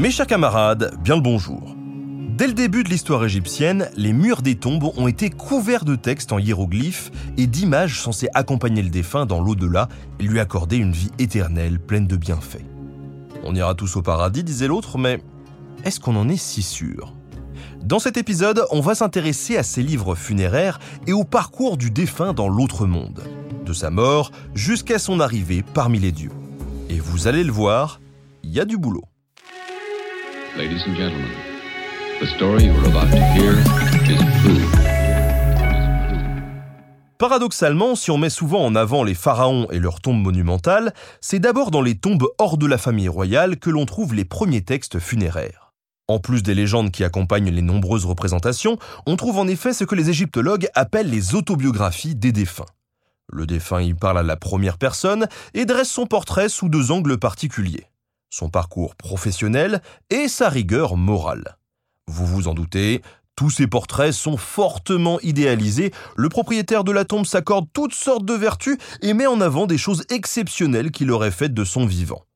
Mes chers camarades, bien le bonjour. Dès le début de l'histoire égyptienne, les murs des tombes ont été couverts de textes en hiéroglyphes et d'images censées accompagner le défunt dans l'au-delà et lui accorder une vie éternelle pleine de bienfaits. On ira tous au paradis, disait l'autre, mais est-ce qu'on en est si sûr? Dans cet épisode, on va s'intéresser à ces livres funéraires et au parcours du défunt dans l'autre monde, de sa mort jusqu'à son arrivée parmi les dieux. Et vous allez le voir, il y a du boulot. Paradoxalement, si on met souvent en avant les pharaons et leurs tombes monumentales, c'est d'abord dans les tombes hors de la famille royale que l'on trouve les premiers textes funéraires. En plus des légendes qui accompagnent les nombreuses représentations, on trouve en effet ce que les égyptologues appellent les autobiographies des défunts. Le défunt y parle à la première personne et dresse son portrait sous deux angles particuliers son parcours professionnel et sa rigueur morale. Vous vous en doutez, tous ces portraits sont fortement idéalisés, le propriétaire de la tombe s'accorde toutes sortes de vertus et met en avant des choses exceptionnelles qu'il aurait faites de son vivant.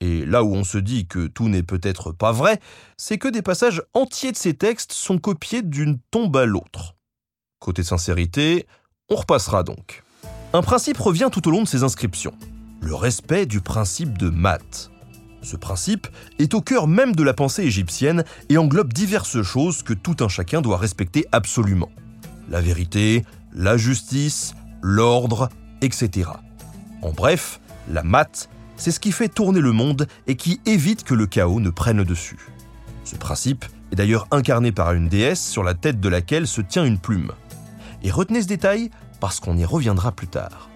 Et là où on se dit que tout n'est peut-être pas vrai, c'est que des passages entiers de ces textes sont copiés d'une tombe à l'autre. Côté sincérité, on repassera donc. Un principe revient tout au long de ces inscriptions, le respect du principe de maths. Ce principe est au cœur même de la pensée égyptienne et englobe diverses choses que tout un chacun doit respecter absolument. La vérité, la justice, l'ordre, etc. En bref, la maths, c'est ce qui fait tourner le monde et qui évite que le chaos ne prenne le dessus. Ce principe est d'ailleurs incarné par une déesse sur la tête de laquelle se tient une plume. Et retenez ce détail parce qu'on y reviendra plus tard.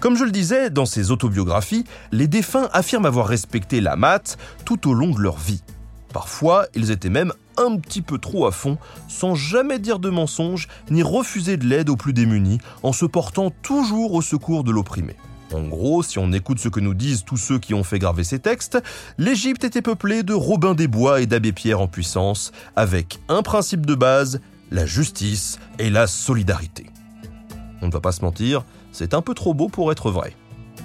Comme je le disais, dans ses autobiographies, les défunts affirment avoir respecté la maths tout au long de leur vie. Parfois, ils étaient même un petit peu trop à fond, sans jamais dire de mensonges, ni refuser de l'aide aux plus démunis, en se portant toujours au secours de l'opprimé. En gros, si on écoute ce que nous disent tous ceux qui ont fait graver ces textes, l'Égypte était peuplée de Robin des Bois et d'Abbé Pierre en puissance, avec un principe de base, la justice et la solidarité. On ne va pas se mentir, c'est un peu trop beau pour être vrai.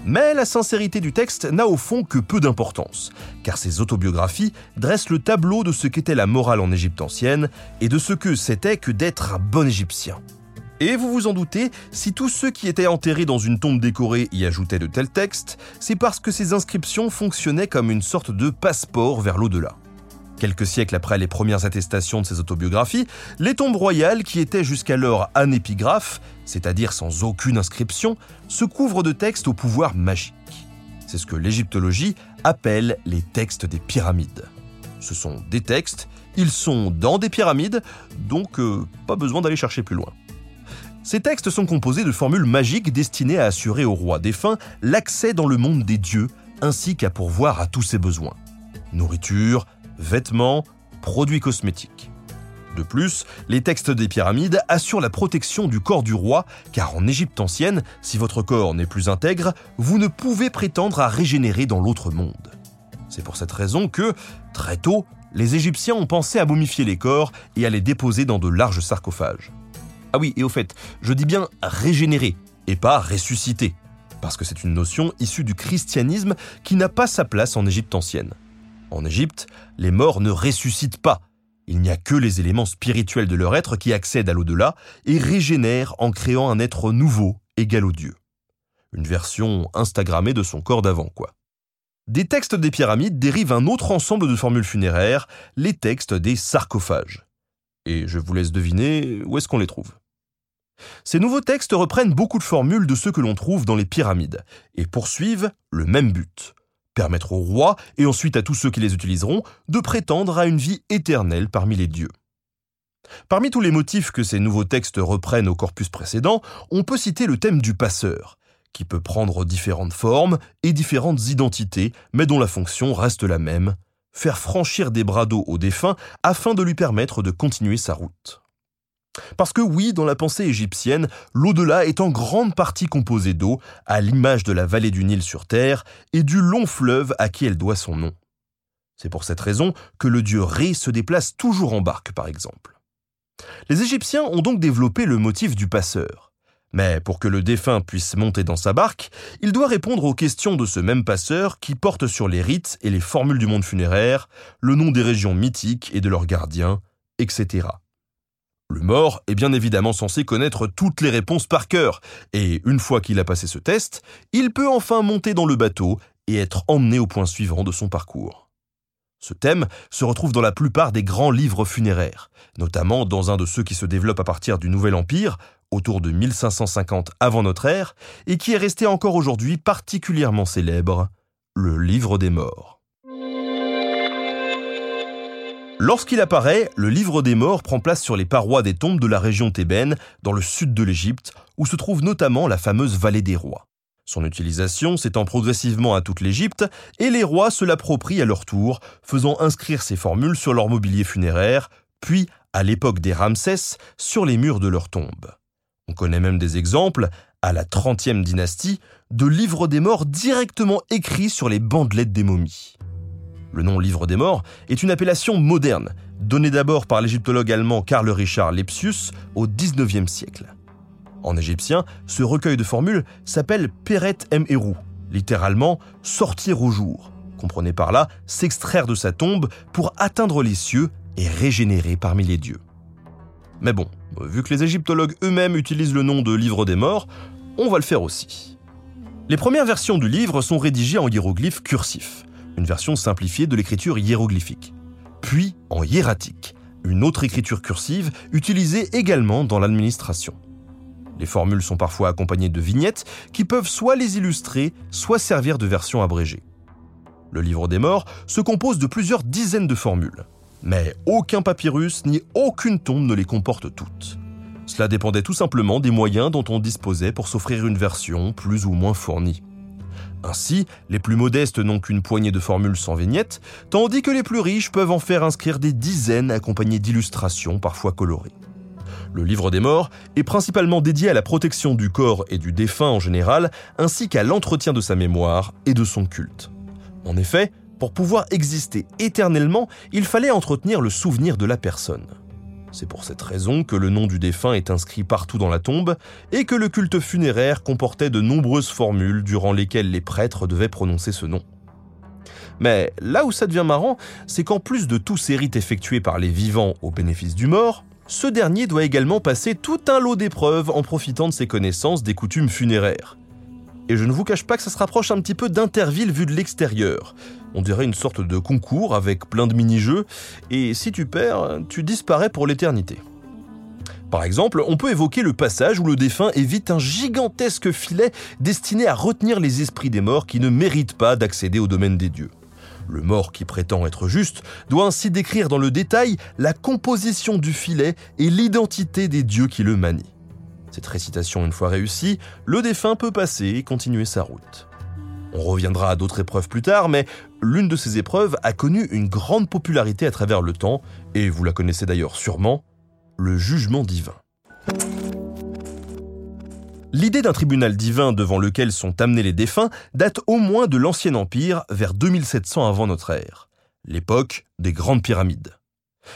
Mais la sincérité du texte n'a au fond que peu d'importance, car ces autobiographies dressent le tableau de ce qu'était la morale en Égypte ancienne et de ce que c'était que d'être un bon Égyptien. Et vous vous en doutez, si tous ceux qui étaient enterrés dans une tombe décorée y ajoutaient de tels textes, c'est parce que ces inscriptions fonctionnaient comme une sorte de passeport vers l'au-delà. Quelques siècles après les premières attestations de ces autobiographies, les tombes royales, qui étaient jusqu'alors anépigraphes, c'est-à-dire sans aucune inscription, se couvrent de textes au pouvoir magique. C'est ce que l'égyptologie appelle les textes des pyramides. Ce sont des textes, ils sont dans des pyramides, donc euh, pas besoin d'aller chercher plus loin. Ces textes sont composés de formules magiques destinées à assurer au roi défunt l'accès dans le monde des dieux, ainsi qu'à pourvoir à tous ses besoins. Nourriture, vêtements, produits cosmétiques. De plus, les textes des pyramides assurent la protection du corps du roi, car en Égypte ancienne, si votre corps n'est plus intègre, vous ne pouvez prétendre à régénérer dans l'autre monde. C'est pour cette raison que, très tôt, les Égyptiens ont pensé à momifier les corps et à les déposer dans de larges sarcophages. Ah oui, et au fait, je dis bien régénérer, et pas ressusciter, parce que c'est une notion issue du christianisme qui n'a pas sa place en Égypte ancienne. En Égypte, les morts ne ressuscitent pas. Il n'y a que les éléments spirituels de leur être qui accèdent à l'au-delà et régénèrent en créant un être nouveau, égal au Dieu. Une version Instagrammée de son corps d'avant, quoi. Des textes des pyramides dérivent un autre ensemble de formules funéraires, les textes des sarcophages. Et je vous laisse deviner où est-ce qu'on les trouve. Ces nouveaux textes reprennent beaucoup de formules de ceux que l'on trouve dans les pyramides et poursuivent le même but permettre aux rois et ensuite à tous ceux qui les utiliseront de prétendre à une vie éternelle parmi les dieux. Parmi tous les motifs que ces nouveaux textes reprennent au corpus précédent, on peut citer le thème du passeur, qui peut prendre différentes formes et différentes identités, mais dont la fonction reste la même, faire franchir des bras d'eau au défunt afin de lui permettre de continuer sa route. Parce que oui, dans la pensée égyptienne, l'au-delà est en grande partie composé d'eau, à l'image de la vallée du Nil sur Terre et du long fleuve à qui elle doit son nom. C'est pour cette raison que le dieu Ré se déplace toujours en barque, par exemple. Les Égyptiens ont donc développé le motif du passeur. Mais pour que le défunt puisse monter dans sa barque, il doit répondre aux questions de ce même passeur qui porte sur les rites et les formules du monde funéraire, le nom des régions mythiques et de leurs gardiens, etc. Le mort est bien évidemment censé connaître toutes les réponses par cœur, et une fois qu'il a passé ce test, il peut enfin monter dans le bateau et être emmené au point suivant de son parcours. Ce thème se retrouve dans la plupart des grands livres funéraires, notamment dans un de ceux qui se développent à partir du Nouvel Empire, autour de 1550 avant notre ère, et qui est resté encore aujourd'hui particulièrement célèbre, le Livre des Morts. Lorsqu'il apparaît, le livre des morts prend place sur les parois des tombes de la région thébaine, dans le sud de l'Égypte, où se trouve notamment la fameuse vallée des rois. Son utilisation s'étend progressivement à toute l'Égypte, et les rois se l'approprient à leur tour, faisant inscrire ces formules sur leur mobilier funéraire, puis, à l'époque des Ramsès, sur les murs de leurs tombes. On connaît même des exemples, à la 30e dynastie, de livres des morts directement écrits sur les bandelettes des momies. Le nom Livre des Morts est une appellation moderne, donnée d'abord par l'égyptologue allemand Karl Richard Lepsius au XIXe siècle. En égyptien, ce recueil de formules s'appelle Peret M. Eru, littéralement sortir au jour. Comprenez par là s'extraire de sa tombe pour atteindre les cieux et régénérer parmi les dieux. Mais bon, vu que les égyptologues eux-mêmes utilisent le nom de Livre des Morts, on va le faire aussi. Les premières versions du livre sont rédigées en hiéroglyphes cursifs une version simplifiée de l'écriture hiéroglyphique. Puis en hiératique, une autre écriture cursive utilisée également dans l'administration. Les formules sont parfois accompagnées de vignettes qui peuvent soit les illustrer, soit servir de version abrégée. Le livre des morts se compose de plusieurs dizaines de formules, mais aucun papyrus ni aucune tombe ne les comporte toutes. Cela dépendait tout simplement des moyens dont on disposait pour s'offrir une version plus ou moins fournie. Ainsi, les plus modestes n'ont qu'une poignée de formules sans vignette, tandis que les plus riches peuvent en faire inscrire des dizaines accompagnées d'illustrations parfois colorées. Le livre des morts est principalement dédié à la protection du corps et du défunt en général, ainsi qu'à l'entretien de sa mémoire et de son culte. En effet, pour pouvoir exister éternellement, il fallait entretenir le souvenir de la personne. C'est pour cette raison que le nom du défunt est inscrit partout dans la tombe et que le culte funéraire comportait de nombreuses formules durant lesquelles les prêtres devaient prononcer ce nom. Mais là où ça devient marrant, c'est qu'en plus de tous ces rites effectués par les vivants au bénéfice du mort, ce dernier doit également passer tout un lot d'épreuves en profitant de ses connaissances des coutumes funéraires. Et je ne vous cache pas que ça se rapproche un petit peu d'Interville vu de l'extérieur. On dirait une sorte de concours avec plein de mini-jeux, et si tu perds, tu disparais pour l'éternité. Par exemple, on peut évoquer le passage où le défunt évite un gigantesque filet destiné à retenir les esprits des morts qui ne méritent pas d'accéder au domaine des dieux. Le mort qui prétend être juste doit ainsi décrire dans le détail la composition du filet et l'identité des dieux qui le manient. Cette récitation une fois réussie, le défunt peut passer et continuer sa route. On reviendra à d'autres épreuves plus tard, mais l'une de ces épreuves a connu une grande popularité à travers le temps, et vous la connaissez d'ailleurs sûrement, le jugement divin. L'idée d'un tribunal divin devant lequel sont amenés les défunts date au moins de l'Ancien Empire, vers 2700 avant notre ère, l'époque des grandes pyramides.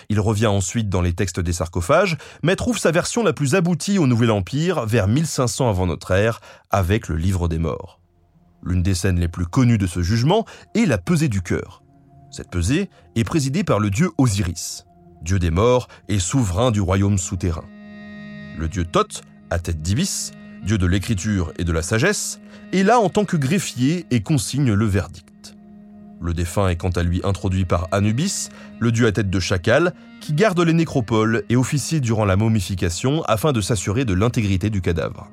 Il revient ensuite dans les textes des sarcophages, mais trouve sa version la plus aboutie au Nouvel Empire vers 1500 avant notre ère, avec le Livre des Morts. L'une des scènes les plus connues de ce jugement est la pesée du cœur. Cette pesée est présidée par le dieu Osiris, dieu des morts et souverain du royaume souterrain. Le dieu Thoth, à tête d'ibis, dieu de l'écriture et de la sagesse, est là en tant que greffier et consigne le verdict. Le défunt est quant à lui introduit par Anubis, le dieu à tête de chacal, qui garde les nécropoles et officie durant la momification afin de s'assurer de l'intégrité du cadavre.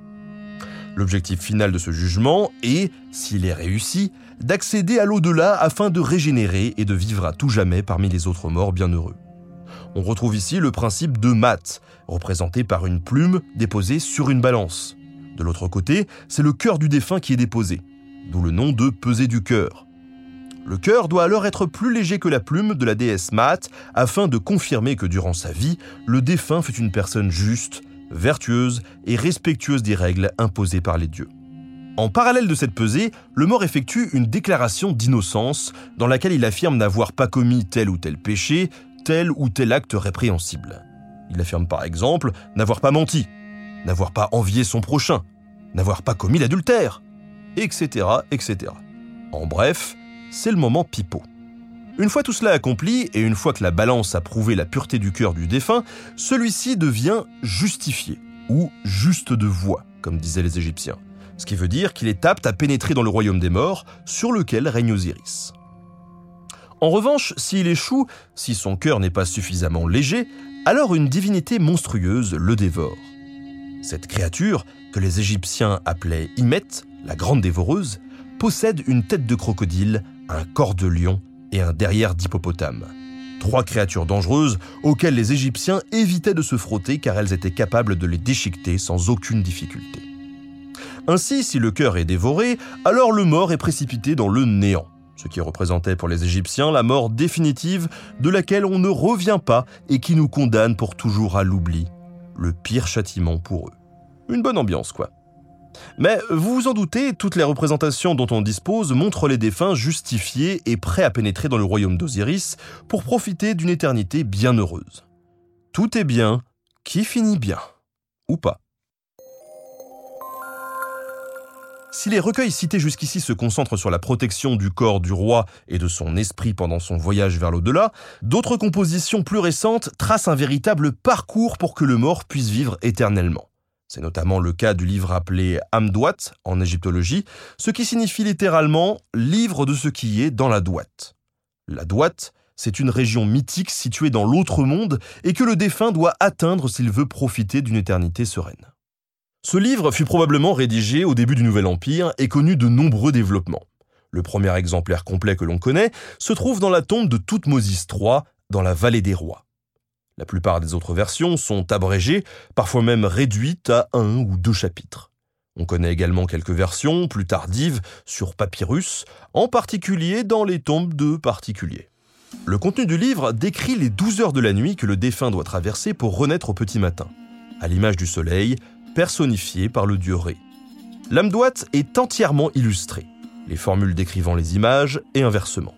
L'objectif final de ce jugement est, s'il est réussi, d'accéder à l'au-delà afin de régénérer et de vivre à tout jamais parmi les autres morts bienheureux. On retrouve ici le principe de mat, représenté par une plume déposée sur une balance. De l'autre côté, c'est le cœur du défunt qui est déposé, d'où le nom de peser du cœur. Le cœur doit alors être plus léger que la plume de la déesse Maat afin de confirmer que durant sa vie, le défunt fut une personne juste, vertueuse et respectueuse des règles imposées par les dieux. En parallèle de cette pesée, le mort effectue une déclaration d'innocence dans laquelle il affirme n'avoir pas commis tel ou tel péché, tel ou tel acte répréhensible. Il affirme par exemple n'avoir pas menti, n'avoir pas envié son prochain, n'avoir pas commis l'adultère, etc., etc. En bref, c'est le moment pipeau. Une fois tout cela accompli, et une fois que la balance a prouvé la pureté du cœur du défunt, celui-ci devient justifié, ou juste de voix, comme disaient les Égyptiens. Ce qui veut dire qu'il est apte à pénétrer dans le royaume des morts, sur lequel règne Osiris. En revanche, s'il échoue, si son cœur n'est pas suffisamment léger, alors une divinité monstrueuse le dévore. Cette créature, que les Égyptiens appelaient Imet, la grande dévoreuse, possède une tête de crocodile, un corps de lion et un derrière d'hippopotame. Trois créatures dangereuses auxquelles les Égyptiens évitaient de se frotter car elles étaient capables de les déchiqueter sans aucune difficulté. Ainsi, si le cœur est dévoré, alors le mort est précipité dans le néant, ce qui représentait pour les Égyptiens la mort définitive de laquelle on ne revient pas et qui nous condamne pour toujours à l'oubli, le pire châtiment pour eux. Une bonne ambiance, quoi. Mais vous vous en doutez, toutes les représentations dont on dispose montrent les défunts justifiés et prêts à pénétrer dans le royaume d'Osiris pour profiter d'une éternité bien heureuse. Tout est bien qui finit bien. Ou pas. Si les recueils cités jusqu'ici se concentrent sur la protection du corps du roi et de son esprit pendant son voyage vers l'au-delà, d'autres compositions plus récentes tracent un véritable parcours pour que le mort puisse vivre éternellement. C'est notamment le cas du livre appelé Amdouat en égyptologie, ce qui signifie littéralement livre de ce qui est dans la douate. La douate, c'est une région mythique située dans l'autre monde et que le défunt doit atteindre s'il veut profiter d'une éternité sereine. Ce livre fut probablement rédigé au début du Nouvel Empire et connu de nombreux développements. Le premier exemplaire complet que l'on connaît se trouve dans la tombe de Toutmosis III, dans la vallée des rois. La plupart des autres versions sont abrégées, parfois même réduites à un ou deux chapitres. On connaît également quelques versions plus tardives sur papyrus, en particulier dans les tombes de particuliers. Le contenu du livre décrit les douze heures de la nuit que le défunt doit traverser pour renaître au petit matin. À l'image du soleil, personnifié par le dieu Ré. L'Amdouat est entièrement illustré, les formules décrivant les images et inversement.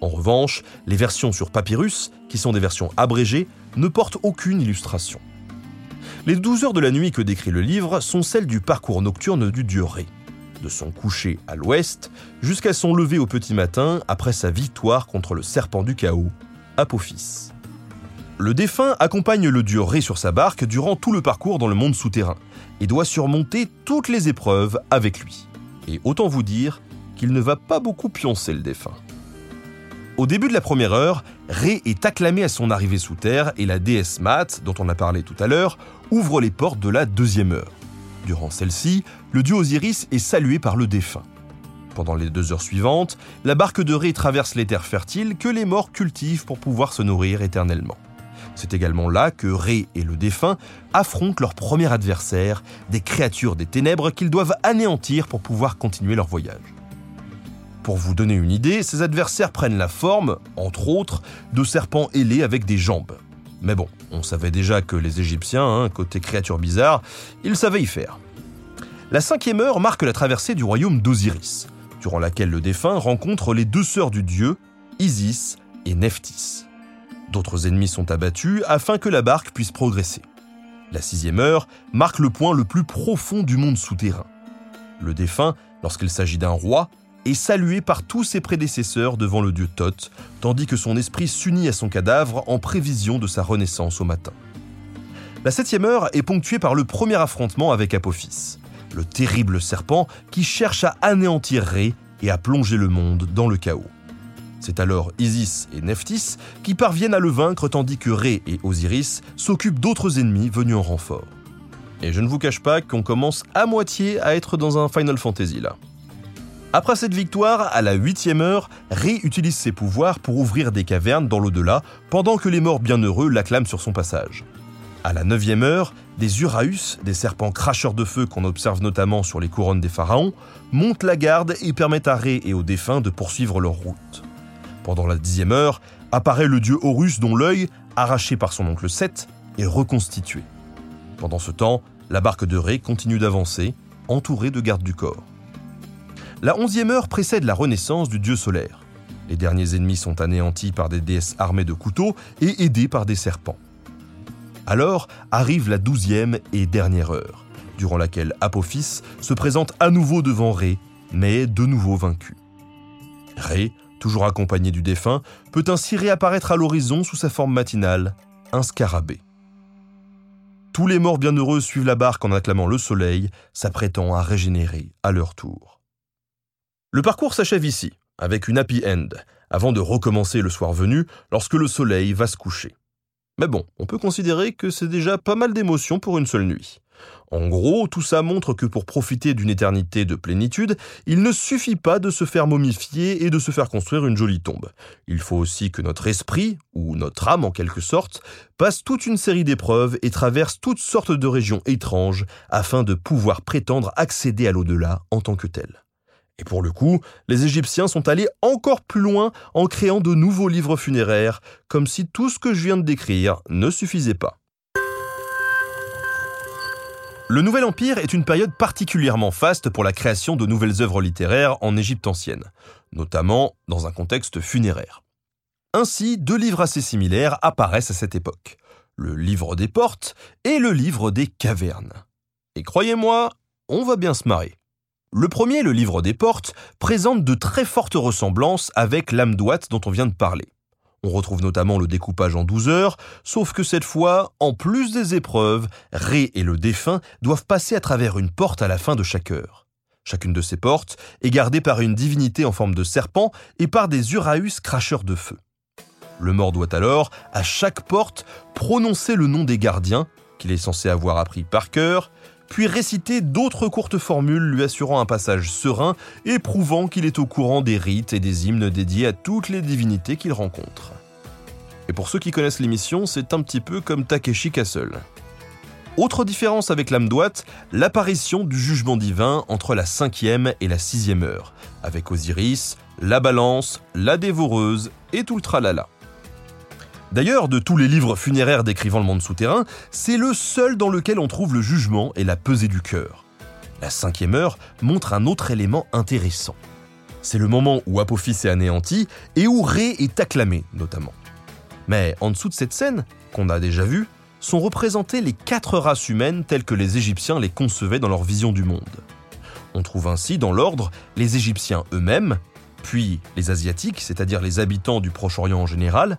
En revanche, les versions sur papyrus, qui sont des versions abrégées, ne portent aucune illustration. Les douze heures de la nuit que décrit le livre sont celles du parcours nocturne du dieu Ré, de son coucher à l'ouest jusqu'à son lever au petit matin après sa victoire contre le serpent du chaos, Apophis. Le défunt accompagne le dieu Ré sur sa barque durant tout le parcours dans le monde souterrain et doit surmonter toutes les épreuves avec lui. Et autant vous dire qu'il ne va pas beaucoup pioncer le défunt. Au début de la première heure, Ré est acclamé à son arrivée sous terre et la déesse Mat, dont on a parlé tout à l'heure, ouvre les portes de la deuxième heure. Durant celle-ci, le dieu Osiris est salué par le défunt. Pendant les deux heures suivantes, la barque de Ré traverse les terres fertiles que les morts cultivent pour pouvoir se nourrir éternellement. C'est également là que Ré et le défunt affrontent leur premier adversaire, des créatures des ténèbres qu'ils doivent anéantir pour pouvoir continuer leur voyage. Pour vous donner une idée, ces adversaires prennent la forme, entre autres, de serpents ailés avec des jambes. Mais bon, on savait déjà que les Égyptiens, hein, côté créatures bizarres, ils savaient y faire. La cinquième heure marque la traversée du royaume d'Osiris, durant laquelle le défunt rencontre les deux sœurs du dieu, Isis et Nephthys. D'autres ennemis sont abattus afin que la barque puisse progresser. La sixième heure marque le point le plus profond du monde souterrain. Le défunt, lorsqu'il s'agit d'un roi, est salué par tous ses prédécesseurs devant le dieu Thoth, tandis que son esprit s'unit à son cadavre en prévision de sa renaissance au matin. La septième heure est ponctuée par le premier affrontement avec Apophis, le terrible serpent qui cherche à anéantir Ré et à plonger le monde dans le chaos. C'est alors Isis et Nephthys qui parviennent à le vaincre tandis que Ré et Osiris s'occupent d'autres ennemis venus en renfort. Et je ne vous cache pas qu'on commence à moitié à être dans un Final Fantasy là. Après cette victoire, à la huitième heure, Ré utilise ses pouvoirs pour ouvrir des cavernes dans l'au-delà, pendant que les morts bienheureux l'acclament sur son passage. À la neuvième heure, des Uraeus, des serpents cracheurs de feu qu'on observe notamment sur les couronnes des pharaons, montent la garde et permettent à Ré et aux défunts de poursuivre leur route. Pendant la dixième heure, apparaît le dieu Horus dont l'œil, arraché par son oncle Seth, est reconstitué. Pendant ce temps, la barque de Ré continue d'avancer, entourée de gardes du corps. La onzième heure précède la renaissance du dieu solaire. Les derniers ennemis sont anéantis par des déesses armées de couteaux et aidés par des serpents. Alors arrive la douzième et dernière heure, durant laquelle Apophis se présente à nouveau devant Ré, mais de nouveau vaincu. Ré, toujours accompagné du défunt, peut ainsi réapparaître à l'horizon sous sa forme matinale, un scarabée. Tous les morts bienheureux suivent la barque en acclamant le soleil, s'apprêtant à régénérer à leur tour. Le parcours s'achève ici, avec une happy end, avant de recommencer le soir venu, lorsque le soleil va se coucher. Mais bon, on peut considérer que c'est déjà pas mal d'émotions pour une seule nuit. En gros, tout ça montre que pour profiter d'une éternité de plénitude, il ne suffit pas de se faire momifier et de se faire construire une jolie tombe. Il faut aussi que notre esprit, ou notre âme en quelque sorte, passe toute une série d'épreuves et traverse toutes sortes de régions étranges afin de pouvoir prétendre accéder à l'au-delà en tant que tel. Et pour le coup, les Égyptiens sont allés encore plus loin en créant de nouveaux livres funéraires, comme si tout ce que je viens de décrire ne suffisait pas. Le Nouvel Empire est une période particulièrement faste pour la création de nouvelles œuvres littéraires en Égypte ancienne, notamment dans un contexte funéraire. Ainsi, deux livres assez similaires apparaissent à cette époque, le livre des portes et le livre des cavernes. Et croyez-moi, on va bien se marrer. Le premier, le livre des portes, présente de très fortes ressemblances avec l'âme-douate dont on vient de parler. On retrouve notamment le découpage en 12 heures, sauf que cette fois, en plus des épreuves, Ré et le défunt doivent passer à travers une porte à la fin de chaque heure. Chacune de ces portes est gardée par une divinité en forme de serpent et par des Uraeus cracheurs de feu. Le mort doit alors, à chaque porte, prononcer le nom des gardiens, qu'il est censé avoir appris par cœur, puis réciter d'autres courtes formules lui assurant un passage serein et prouvant qu'il est au courant des rites et des hymnes dédiés à toutes les divinités qu'il rencontre. Et pour ceux qui connaissent l'émission, c'est un petit peu comme Takeshi Castle. Autre différence avec l'âme droite, l'apparition du jugement divin entre la cinquième et la sixième heure, avec Osiris, la balance, la dévoreuse et tout le. D'ailleurs, de tous les livres funéraires décrivant le monde souterrain, c'est le seul dans lequel on trouve le jugement et la pesée du cœur. La cinquième heure montre un autre élément intéressant. C'est le moment où Apophis est anéanti et où Ré est acclamé, notamment. Mais en dessous de cette scène, qu'on a déjà vue, sont représentées les quatre races humaines telles que les Égyptiens les concevaient dans leur vision du monde. On trouve ainsi dans l'ordre les Égyptiens eux-mêmes, puis les Asiatiques, c'est-à-dire les habitants du Proche-Orient en général,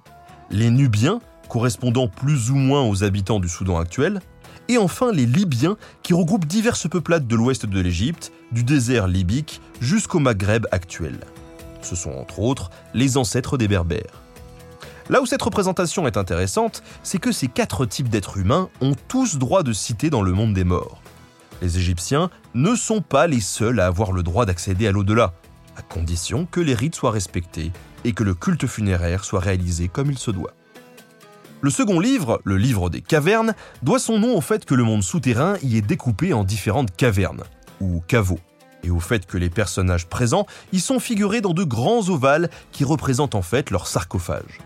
les Nubiens, correspondant plus ou moins aux habitants du Soudan actuel, et enfin les Libyens, qui regroupent diverses peuplades de l'ouest de l'Égypte, du désert libyque jusqu'au Maghreb actuel. Ce sont entre autres les ancêtres des Berbères. Là où cette représentation est intéressante, c'est que ces quatre types d'êtres humains ont tous droit de citer dans le monde des morts. Les Égyptiens ne sont pas les seuls à avoir le droit d'accéder à l'au-delà, à condition que les rites soient respectés et que le culte funéraire soit réalisé comme il se doit. Le second livre, le livre des cavernes, doit son nom au fait que le monde souterrain y est découpé en différentes cavernes, ou caveaux, et au fait que les personnages présents y sont figurés dans de grands ovales qui représentent en fait leur sarcophage.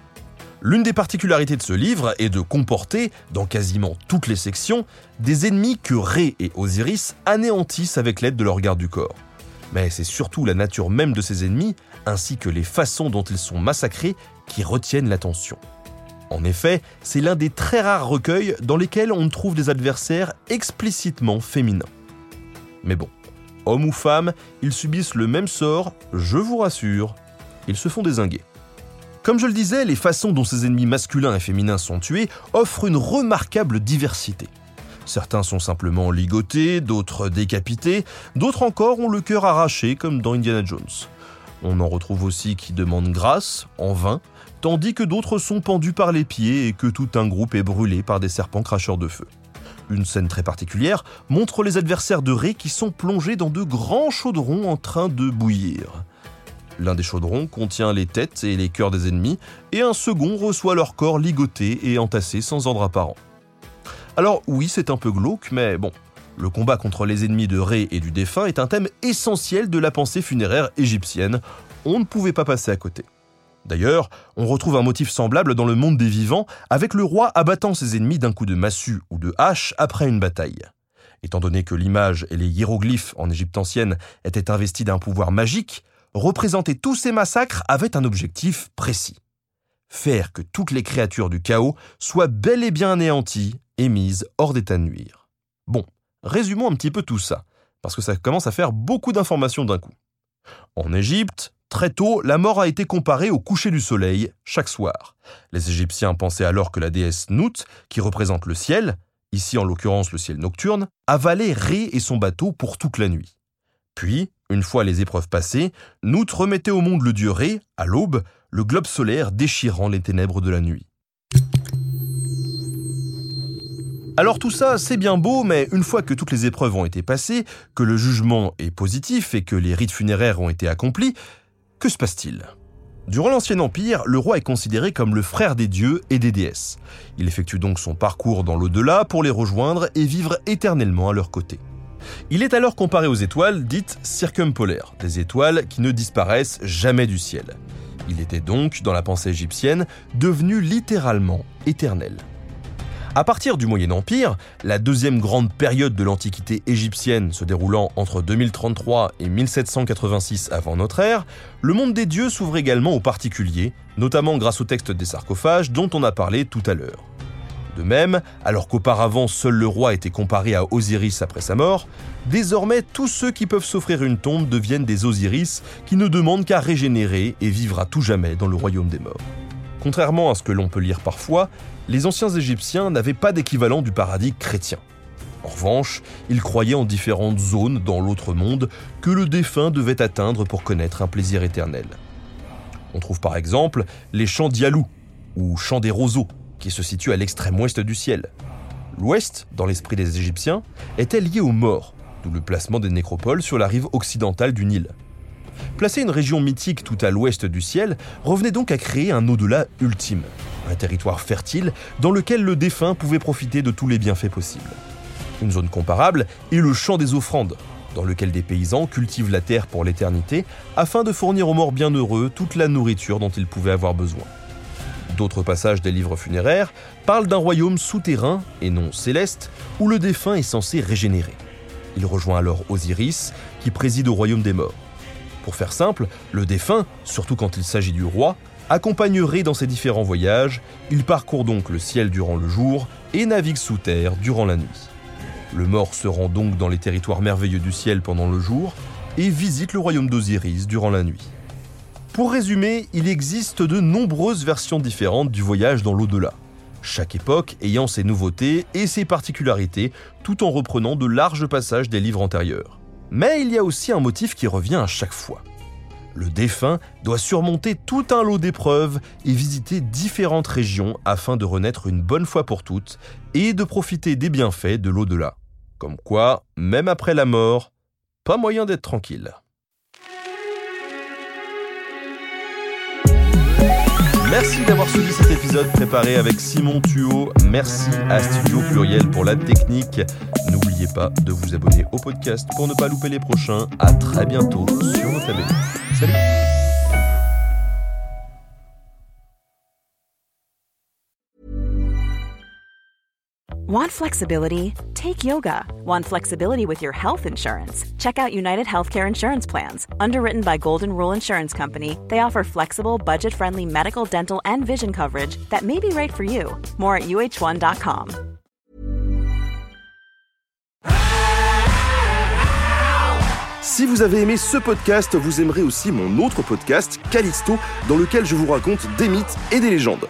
L'une des particularités de ce livre est de comporter, dans quasiment toutes les sections, des ennemis que Ré et Osiris anéantissent avec l'aide de leur garde du corps mais c'est surtout la nature même de ces ennemis, ainsi que les façons dont ils sont massacrés, qui retiennent l'attention. En effet, c'est l'un des très rares recueils dans lesquels on trouve des adversaires explicitement féminins. Mais bon, hommes ou femmes, ils subissent le même sort, je vous rassure, ils se font désinguer. Comme je le disais, les façons dont ces ennemis masculins et féminins sont tués offrent une remarquable diversité. Certains sont simplement ligotés, d'autres décapités, d'autres encore ont le cœur arraché comme dans Indiana Jones. On en retrouve aussi qui demandent grâce, en vain, tandis que d'autres sont pendus par les pieds et que tout un groupe est brûlé par des serpents cracheurs de feu. Une scène très particulière montre les adversaires de Ré qui sont plongés dans de grands chaudrons en train de bouillir. L'un des chaudrons contient les têtes et les cœurs des ennemis, et un second reçoit leur corps ligoté et entassé sans ordre apparent. Alors oui, c'est un peu glauque, mais bon, le combat contre les ennemis de Ré et du défunt est un thème essentiel de la pensée funéraire égyptienne. On ne pouvait pas passer à côté. D'ailleurs, on retrouve un motif semblable dans le monde des vivants, avec le roi abattant ses ennemis d'un coup de massue ou de hache après une bataille. Étant donné que l'image et les hiéroglyphes en Égypte ancienne étaient investis d'un pouvoir magique, représenter tous ces massacres avait un objectif précis. Faire que toutes les créatures du chaos soient bel et bien anéanties et mises hors d'état de nuire. Bon, résumons un petit peu tout ça, parce que ça commence à faire beaucoup d'informations d'un coup. En Égypte, Très tôt, la mort a été comparée au coucher du soleil chaque soir. Les Égyptiens pensaient alors que la déesse Nout, qui représente le ciel, ici en l'occurrence le ciel nocturne, avalait Ré et son bateau pour toute la nuit. Puis, une fois les épreuves passées, Nout remettait au monde le dieu Ré, à l'aube, le globe solaire déchirant les ténèbres de la nuit. Alors tout ça, c'est bien beau, mais une fois que toutes les épreuves ont été passées, que le jugement est positif et que les rites funéraires ont été accomplis, que se passe-t-il? Durant l'Ancien Empire, le roi est considéré comme le frère des dieux et des déesses. Il effectue donc son parcours dans l'au-delà pour les rejoindre et vivre éternellement à leur côté. Il est alors comparé aux étoiles dites circumpolaires, des étoiles qui ne disparaissent jamais du ciel. Il était donc, dans la pensée égyptienne, devenu littéralement éternel. À partir du Moyen Empire, la deuxième grande période de l'Antiquité égyptienne se déroulant entre 2033 et 1786 avant notre ère, le monde des dieux s'ouvre également aux particuliers, notamment grâce au texte des sarcophages dont on a parlé tout à l'heure. De même, alors qu'auparavant seul le roi était comparé à Osiris après sa mort, désormais tous ceux qui peuvent s'offrir une tombe deviennent des Osiris qui ne demandent qu'à régénérer et vivre à tout jamais dans le royaume des morts. Contrairement à ce que l'on peut lire parfois, les anciens Égyptiens n'avaient pas d'équivalent du paradis chrétien. En revanche, ils croyaient en différentes zones dans l'autre monde que le défunt devait atteindre pour connaître un plaisir éternel. On trouve par exemple les champs d'Yalou, ou champs des roseaux, qui se situent à l'extrême ouest du ciel. L'ouest, dans l'esprit des Égyptiens, était lié aux morts, d'où le placement des nécropoles sur la rive occidentale du Nil. Placer une région mythique tout à l'ouest du ciel revenait donc à créer un au-delà ultime, un territoire fertile dans lequel le défunt pouvait profiter de tous les bienfaits possibles. Une zone comparable est le champ des offrandes, dans lequel des paysans cultivent la terre pour l'éternité afin de fournir aux morts bienheureux toute la nourriture dont ils pouvaient avoir besoin. D'autres passages des livres funéraires parlent d'un royaume souterrain et non céleste où le défunt est censé régénérer. Il rejoint alors Osiris qui préside au royaume des morts. Pour faire simple, le défunt, surtout quand il s'agit du roi, accompagnerait dans ses différents voyages, il parcourt donc le ciel durant le jour et navigue sous terre durant la nuit. Le mort se rend donc dans les territoires merveilleux du ciel pendant le jour et visite le royaume d'Osiris durant la nuit. Pour résumer, il existe de nombreuses versions différentes du voyage dans l'au-delà, chaque époque ayant ses nouveautés et ses particularités tout en reprenant de larges passages des livres antérieurs. Mais il y a aussi un motif qui revient à chaque fois. Le défunt doit surmonter tout un lot d'épreuves et visiter différentes régions afin de renaître une bonne fois pour toutes et de profiter des bienfaits de l'au-delà. Comme quoi, même après la mort, pas moyen d'être tranquille. Merci d'avoir suivi cet épisode préparé avec Simon Thuot. Merci à Studio Pluriel pour la technique. N'oubliez pas de vous abonner au podcast pour ne pas louper les prochains. À très bientôt sur notre Salut Want flexibility? Take yoga. Want flexibility with your health insurance? Check out United Healthcare Insurance Plans. Underwritten by Golden Rule Insurance Company, they offer flexible, budget friendly medical, dental, and vision coverage that may be right for you. More at uh1.com. Si vous avez aimé ce podcast, vous aimerez aussi mon autre podcast, Callisto, dans lequel je vous raconte des mythes et des légendes.